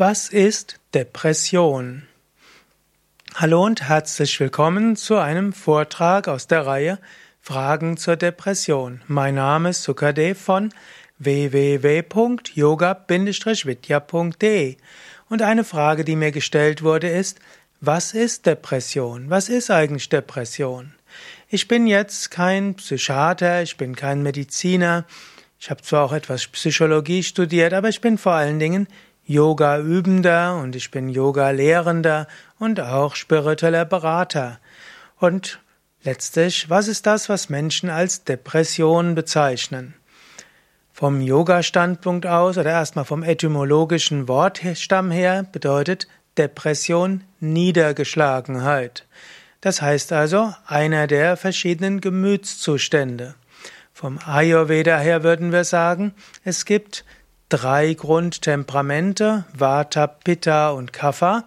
Was ist Depression? Hallo und herzlich willkommen zu einem Vortrag aus der Reihe Fragen zur Depression. Mein Name ist Sukadev von www.yoga-vidya.de und eine Frage, die mir gestellt wurde, ist, was ist Depression? Was ist eigentlich Depression? Ich bin jetzt kein Psychiater, ich bin kein Mediziner, ich habe zwar auch etwas Psychologie studiert, aber ich bin vor allen Dingen Yoga-Übender und ich bin Yoga-Lehrender und auch spiritueller Berater. Und letztlich, was ist das, was Menschen als Depression bezeichnen? Vom Yoga-Standpunkt aus oder erstmal vom etymologischen Wortstamm her bedeutet Depression Niedergeschlagenheit. Das heißt also einer der verschiedenen Gemütszustände. Vom Ayurveda her würden wir sagen, es gibt drei Grundtemperamente, Vata, Pitta und Kapha.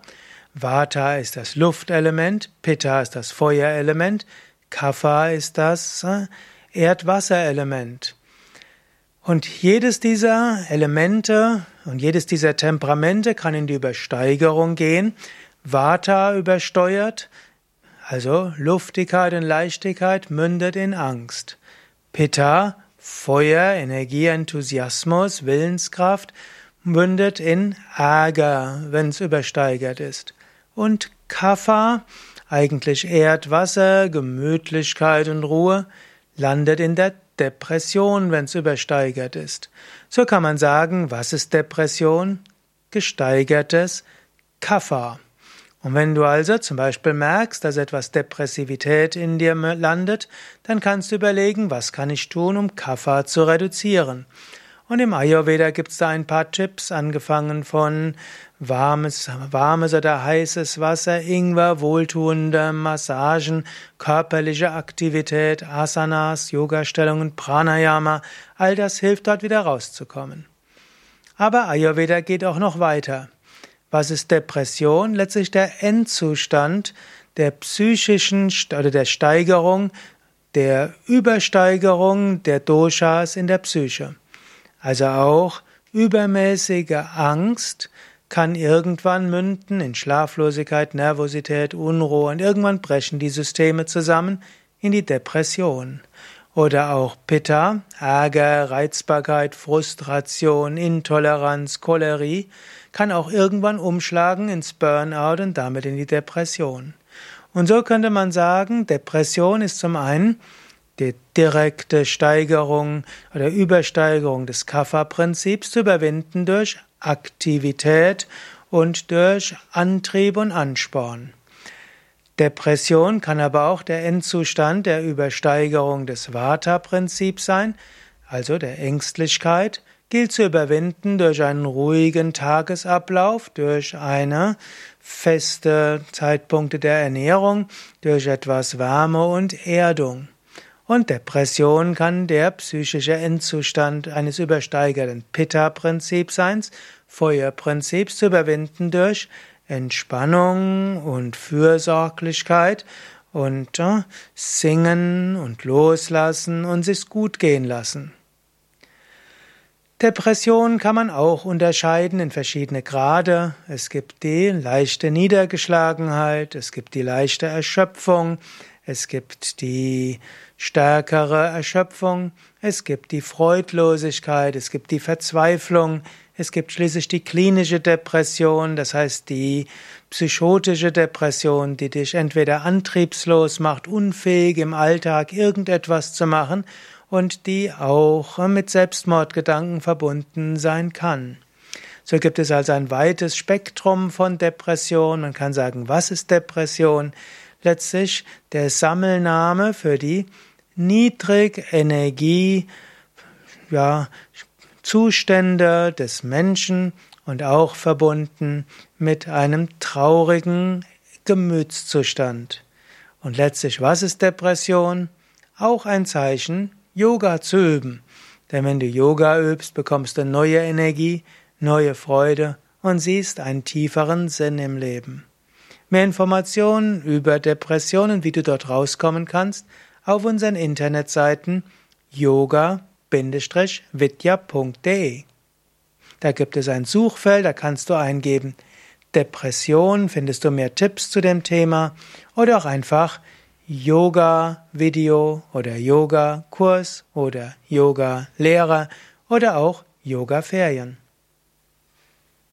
Vata ist das Luftelement, Pitta ist das Feuerelement, Kapha ist das äh, Erdwasserelement. Und jedes dieser Elemente und jedes dieser Temperamente kann in die Übersteigerung gehen. Vata übersteuert, also Luftigkeit und Leichtigkeit mündet in Angst. Pitta, Feuer, Energie, Enthusiasmus, Willenskraft, mündet in Ärger, wenn es übersteigert ist. Und Kapha, eigentlich Erdwasser, Gemütlichkeit und Ruhe, landet in der Depression, wenn es übersteigert ist. So kann man sagen, was ist Depression? Gesteigertes Kapha. Und wenn du also zum Beispiel merkst, dass etwas Depressivität in dir landet, dann kannst du überlegen, was kann ich tun, um Kapha zu reduzieren. Und im Ayurveda gibt es da ein paar Tipps, angefangen von warmes, warmes oder heißes Wasser, Ingwer, wohltuende Massagen, körperliche Aktivität, Asanas, Yoga-Stellungen, Pranayama, all das hilft dort wieder rauszukommen. Aber Ayurveda geht auch noch weiter. Was ist Depression? Letztlich der Endzustand der psychischen oder der Steigerung, der Übersteigerung der Doshas in der Psyche. Also auch übermäßige Angst kann irgendwann münden in Schlaflosigkeit, Nervosität, Unruhe und irgendwann brechen die Systeme zusammen in die Depression. Oder auch Pitta, Ärger, Reizbarkeit, Frustration, Intoleranz, Cholerie, kann auch irgendwann umschlagen ins Burnout und damit in die Depression. Und so könnte man sagen, Depression ist zum einen die direkte Steigerung oder Übersteigerung des Kapha-Prinzips zu überwinden durch Aktivität und durch Antrieb und Ansporn. Depression kann aber auch der Endzustand der Übersteigerung des Vata-Prinzips sein, also der Ängstlichkeit, gilt zu überwinden durch einen ruhigen Tagesablauf, durch eine feste Zeitpunkte der Ernährung, durch etwas Wärme und Erdung. Und Depression kann der psychische Endzustand eines übersteigerten Pitta-Prinzips sein, Feuerprinzips zu überwinden durch Entspannung und Fürsorglichkeit und äh, singen und loslassen und sich gut gehen lassen. Depression kann man auch unterscheiden in verschiedene Grade. Es gibt die leichte Niedergeschlagenheit, es gibt die leichte Erschöpfung, es gibt die stärkere Erschöpfung, es gibt die Freudlosigkeit, es gibt die Verzweiflung, es gibt schließlich die klinische Depression, das heißt die psychotische Depression, die dich entweder antriebslos macht, unfähig im Alltag irgendetwas zu machen und die auch mit Selbstmordgedanken verbunden sein kann. So gibt es also ein weites Spektrum von Depression. Man kann sagen, was ist Depression? Letztlich der Sammelname für die Niedrigenergie, ja, Zustände des Menschen und auch verbunden mit einem traurigen Gemütszustand. Und letztlich, was ist Depression? Auch ein Zeichen, Yoga zu üben. Denn wenn du Yoga übst, bekommst du neue Energie, neue Freude und siehst einen tieferen Sinn im Leben. Mehr Informationen über Depressionen, wie du dort rauskommen kannst, auf unseren Internetseiten yoga-vidya.de Da gibt es ein Suchfeld, da kannst du eingeben Depression, findest du mehr Tipps zu dem Thema oder auch einfach Yoga-Video oder Yoga-Kurs oder Yoga-Lehrer oder auch Yoga-Ferien.